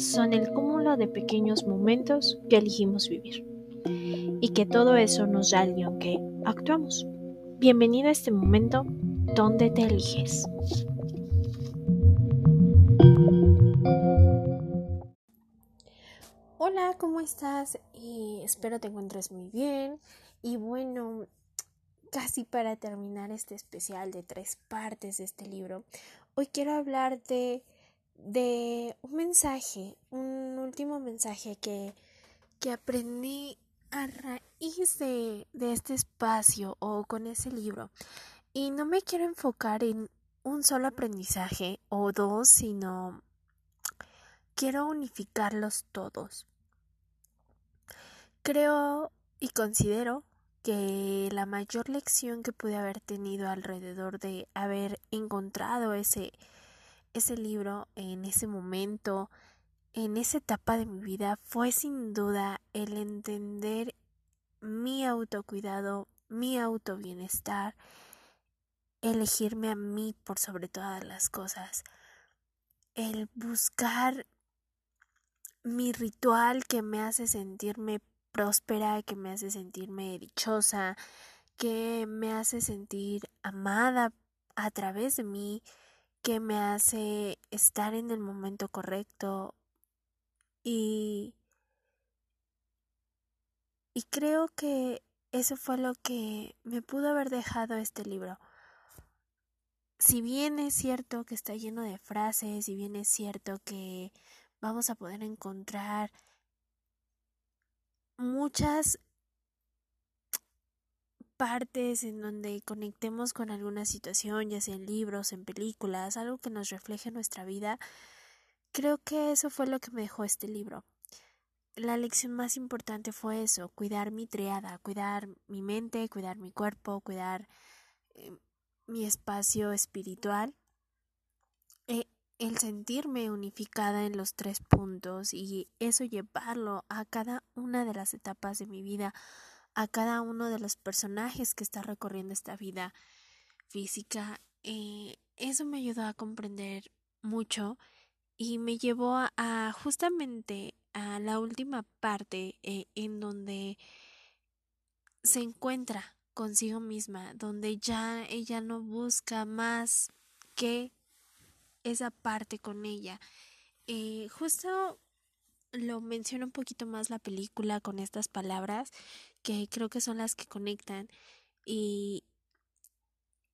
son el cúmulo de pequeños momentos que elegimos vivir y que todo eso nos da el guion que actuamos. Bienvenido a este momento donde te eliges. Hola, ¿cómo estás? Espero te encuentres muy bien. Y bueno, casi para terminar este especial de tres partes de este libro, hoy quiero hablar de, de un mensaje, un último mensaje que, que aprendí a raíz de, de este espacio o con ese libro. Y no me quiero enfocar en un solo aprendizaje o dos, sino quiero unificarlos todos. Creo y considero que la mayor lección que pude haber tenido alrededor de haber encontrado ese, ese libro en ese momento, en esa etapa de mi vida, fue sin duda el entender mi autocuidado, mi autobienestar, elegirme a mí por sobre todas las cosas, el buscar mi ritual que me hace sentirme próspera, que me hace sentirme dichosa, que me hace sentir amada a través de mí, que me hace estar en el momento correcto y y creo que eso fue lo que me pudo haber dejado este libro. Si bien es cierto que está lleno de frases, si bien es cierto que vamos a poder encontrar muchas partes en donde conectemos con alguna situación, ya sea en libros, en películas, algo que nos refleje nuestra vida, creo que eso fue lo que me dejó este libro. La lección más importante fue eso, cuidar mi triada, cuidar mi mente, cuidar mi cuerpo, cuidar eh, mi espacio espiritual. Eh, el sentirme unificada en los tres puntos y eso llevarlo a cada una de las etapas de mi vida, a cada uno de los personajes que está recorriendo esta vida física, eh, eso me ayudó a comprender mucho y me llevó a, justamente a la última parte eh, en donde se encuentra consigo misma, donde ya ella no busca más que esa parte con ella. Eh, justo lo menciona un poquito más la película con estas palabras que creo que son las que conectan y,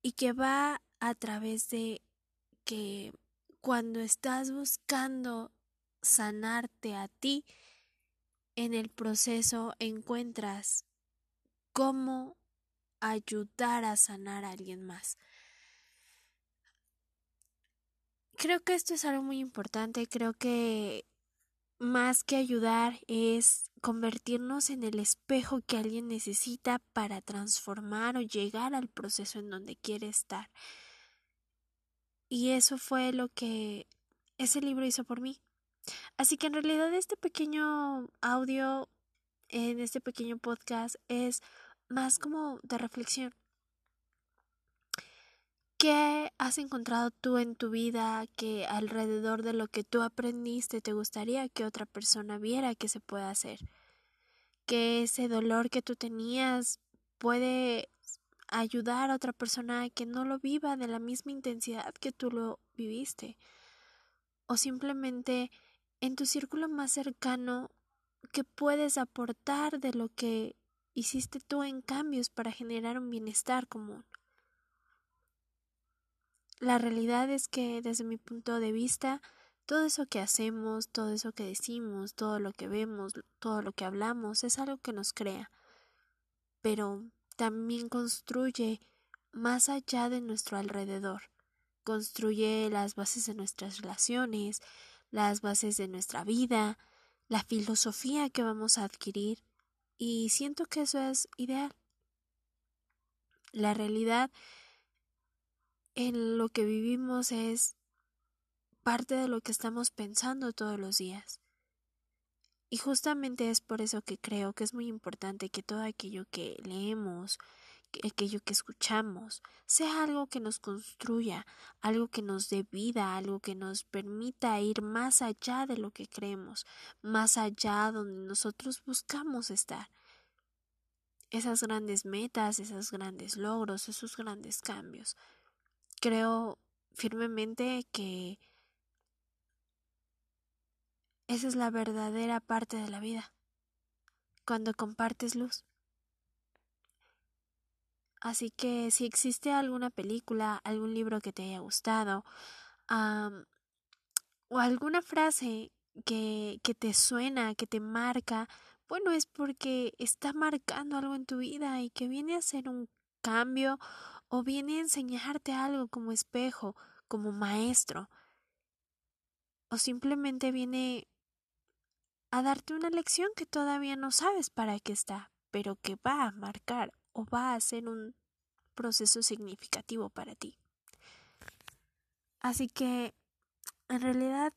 y que va a través de que cuando estás buscando sanarte a ti, en el proceso encuentras cómo ayudar a sanar a alguien más. Creo que esto es algo muy importante, creo que más que ayudar es convertirnos en el espejo que alguien necesita para transformar o llegar al proceso en donde quiere estar. Y eso fue lo que ese libro hizo por mí. Así que en realidad este pequeño audio, en este pequeño podcast, es más como de reflexión. ¿Qué has encontrado tú en tu vida que alrededor de lo que tú aprendiste te gustaría que otra persona viera que se puede hacer? Que ese dolor que tú tenías puede ayudar a otra persona que no lo viva de la misma intensidad que tú lo viviste. O simplemente en tu círculo más cercano, ¿qué puedes aportar de lo que hiciste tú en cambios para generar un bienestar común? La realidad es que desde mi punto de vista, todo eso que hacemos, todo eso que decimos, todo lo que vemos, todo lo que hablamos, es algo que nos crea, pero también construye más allá de nuestro alrededor, construye las bases de nuestras relaciones, las bases de nuestra vida, la filosofía que vamos a adquirir, y siento que eso es ideal. La realidad en lo que vivimos es parte de lo que estamos pensando todos los días. Y justamente es por eso que creo que es muy importante que todo aquello que leemos, aquello que escuchamos, sea algo que nos construya, algo que nos dé vida, algo que nos permita ir más allá de lo que creemos, más allá donde nosotros buscamos estar. Esas grandes metas, esos grandes logros, esos grandes cambios. Creo firmemente que esa es la verdadera parte de la vida, cuando compartes luz. Así que si existe alguna película, algún libro que te haya gustado, o alguna frase que, que te suena, que te marca, bueno, es porque está marcando algo en tu vida y que viene a ser un cambio o viene a enseñarte algo como espejo, como maestro, o simplemente viene a darte una lección que todavía no sabes para qué está, pero que va a marcar o va a ser un proceso significativo para ti. Así que, en realidad,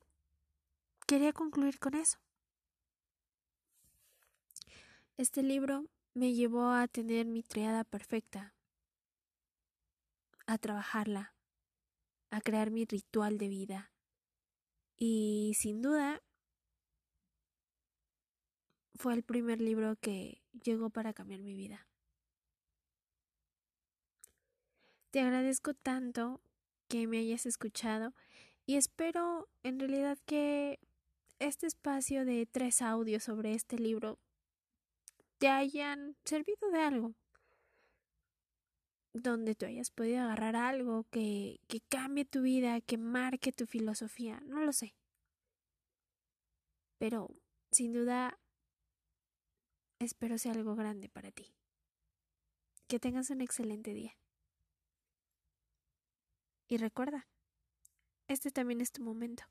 quería concluir con eso. Este libro me llevó a tener mi triada perfecta, a trabajarla, a crear mi ritual de vida. Y sin duda, fue el primer libro que llegó para cambiar mi vida. Te agradezco tanto que me hayas escuchado y espero en realidad que este espacio de tres audios sobre este libro te hayan servido de algo, donde tú hayas podido agarrar algo que, que cambie tu vida, que marque tu filosofía, no lo sé. Pero sin duda espero sea algo grande para ti. Que tengas un excelente día. Y recuerda, este también es tu momento.